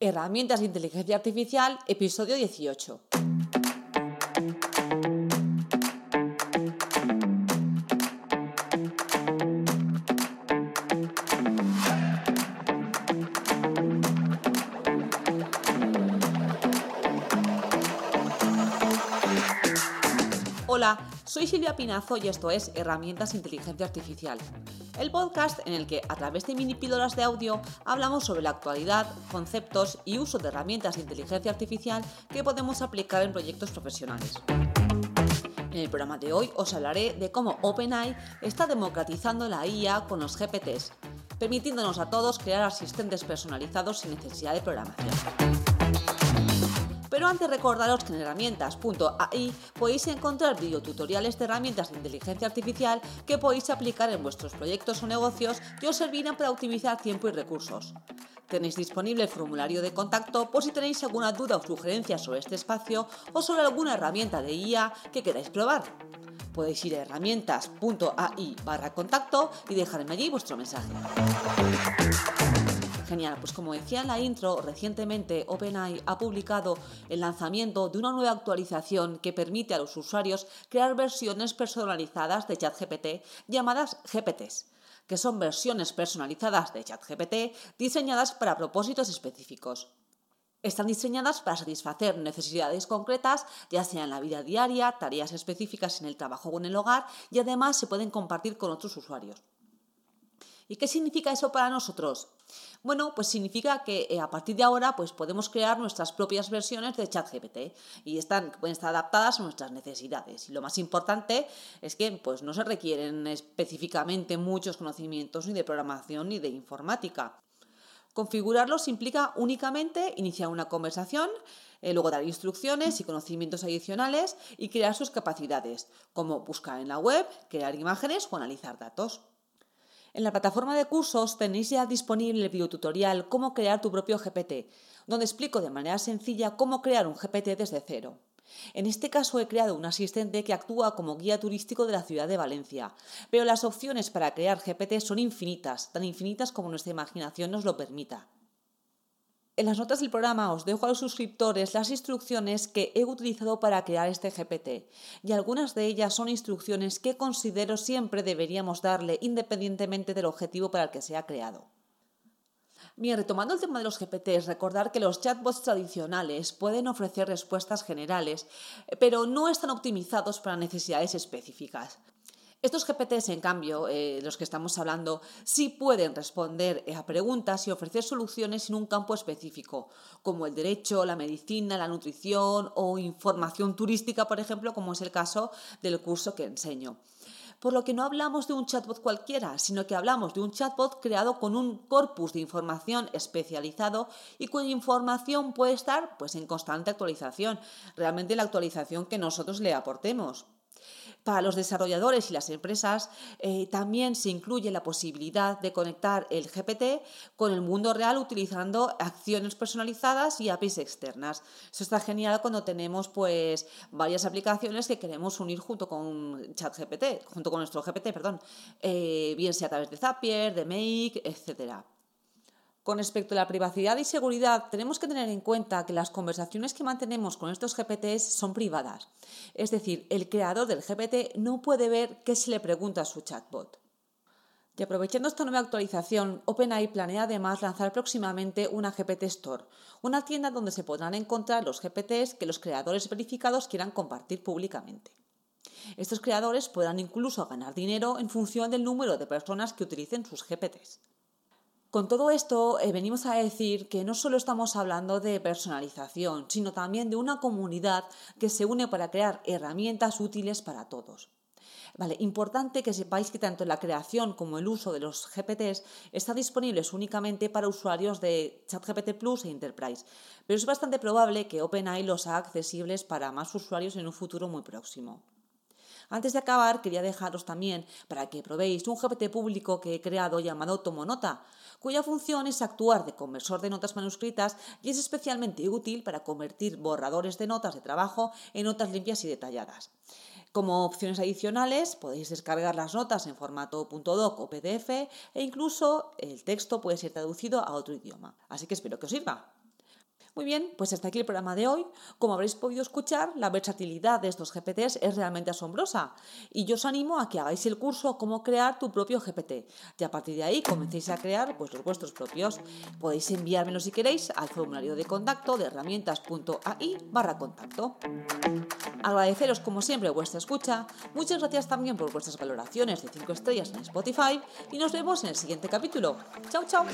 Herramientas de Inteligencia Artificial, episodio 18. Hola, soy Silvia Pinazo y esto es Herramientas de Inteligencia Artificial, el podcast en el que a través de mini píldoras de audio hablamos sobre la actualidad, conceptos y uso de herramientas de inteligencia artificial que podemos aplicar en proyectos profesionales. En el programa de hoy os hablaré de cómo OpenAI está democratizando la IA con los GPTs, permitiéndonos a todos crear asistentes personalizados sin necesidad de programación. Pero antes recordaros que en herramientas.ai podéis encontrar videotutoriales de herramientas de inteligencia artificial que podéis aplicar en vuestros proyectos o negocios que os servirán para optimizar tiempo y recursos. Tenéis disponible el formulario de contacto por si tenéis alguna duda o sugerencia sobre este espacio o sobre alguna herramienta de IA que queráis probar. Podéis ir a herramientas.ai barra contacto y dejarme allí vuestro mensaje. Genial, pues como decía en la intro, recientemente OpenAI ha publicado el lanzamiento de una nueva actualización que permite a los usuarios crear versiones personalizadas de ChatGPT llamadas GPTs que son versiones personalizadas de ChatGPT diseñadas para propósitos específicos. Están diseñadas para satisfacer necesidades concretas, ya sea en la vida diaria, tareas específicas en el trabajo o en el hogar, y además se pueden compartir con otros usuarios. ¿Y qué significa eso para nosotros? Bueno, pues significa que eh, a partir de ahora pues podemos crear nuestras propias versiones de ChatGPT y están, pueden estar adaptadas a nuestras necesidades. Y lo más importante es que pues, no se requieren específicamente muchos conocimientos ni de programación ni de informática. Configurarlos implica únicamente iniciar una conversación, eh, luego dar instrucciones y conocimientos adicionales y crear sus capacidades, como buscar en la web, crear imágenes o analizar datos. En la plataforma de cursos tenéis ya disponible el videotutorial Cómo crear tu propio GPT, donde explico de manera sencilla cómo crear un GPT desde cero. En este caso he creado un asistente que actúa como guía turístico de la ciudad de Valencia, pero las opciones para crear GPT son infinitas, tan infinitas como nuestra imaginación nos lo permita. En las notas del programa os dejo a los suscriptores las instrucciones que he utilizado para crear este GPT y algunas de ellas son instrucciones que considero siempre deberíamos darle independientemente del objetivo para el que se ha creado. Bien, retomando el tema de los GPTs, recordar que los chatbots tradicionales pueden ofrecer respuestas generales, pero no están optimizados para necesidades específicas. Estos GPTs, en cambio, eh, los que estamos hablando, sí pueden responder a preguntas y ofrecer soluciones en un campo específico, como el derecho, la medicina, la nutrición o información turística, por ejemplo, como es el caso del curso que enseño por lo que no hablamos de un chatbot cualquiera, sino que hablamos de un chatbot creado con un corpus de información especializado y cuya información puede estar pues, en constante actualización, realmente la actualización que nosotros le aportemos. Para los desarrolladores y las empresas eh, también se incluye la posibilidad de conectar el GPT con el mundo real utilizando acciones personalizadas y APIs externas. Eso está genial cuando tenemos pues varias aplicaciones que queremos unir junto con ChatGPT, junto con nuestro GPT, perdón, eh, bien sea a través de Zapier, de Make, etcétera. Con respecto a la privacidad y seguridad, tenemos que tener en cuenta que las conversaciones que mantenemos con estos GPTs son privadas. Es decir, el creador del GPT no puede ver qué se le pregunta a su chatbot. Y aprovechando esta nueva actualización, OpenAI planea además lanzar próximamente una GPT Store, una tienda donde se podrán encontrar los GPTs que los creadores verificados quieran compartir públicamente. Estos creadores podrán incluso ganar dinero en función del número de personas que utilicen sus GPTs. Con todo esto eh, venimos a decir que no solo estamos hablando de personalización, sino también de una comunidad que se une para crear herramientas útiles para todos. Vale, importante que sepáis que tanto la creación como el uso de los GPTs están disponibles únicamente para usuarios de ChatGPT Plus e Enterprise, pero es bastante probable que OpenAI los haga accesibles para más usuarios en un futuro muy próximo. Antes de acabar, quería dejaros también para que probéis un GPT público que he creado llamado Tomonota, cuya función es actuar de conversor de notas manuscritas y es especialmente útil para convertir borradores de notas de trabajo en notas limpias y detalladas. Como opciones adicionales podéis descargar las notas en formato .doc o PDF e incluso el texto puede ser traducido a otro idioma. Así que espero que os sirva. Muy bien, pues hasta aquí el programa de hoy. Como habréis podido escuchar, la versatilidad de estos GPTs es realmente asombrosa y yo os animo a que hagáis el curso Cómo crear tu propio GPT y a partir de ahí comencéis a crear pues, los vuestros propios. Podéis enviármelo si queréis al formulario de contacto de herramientas.ai barra contacto. Agradeceros como siempre vuestra escucha, muchas gracias también por vuestras valoraciones de 5 estrellas en Spotify y nos vemos en el siguiente capítulo. Chao, chao.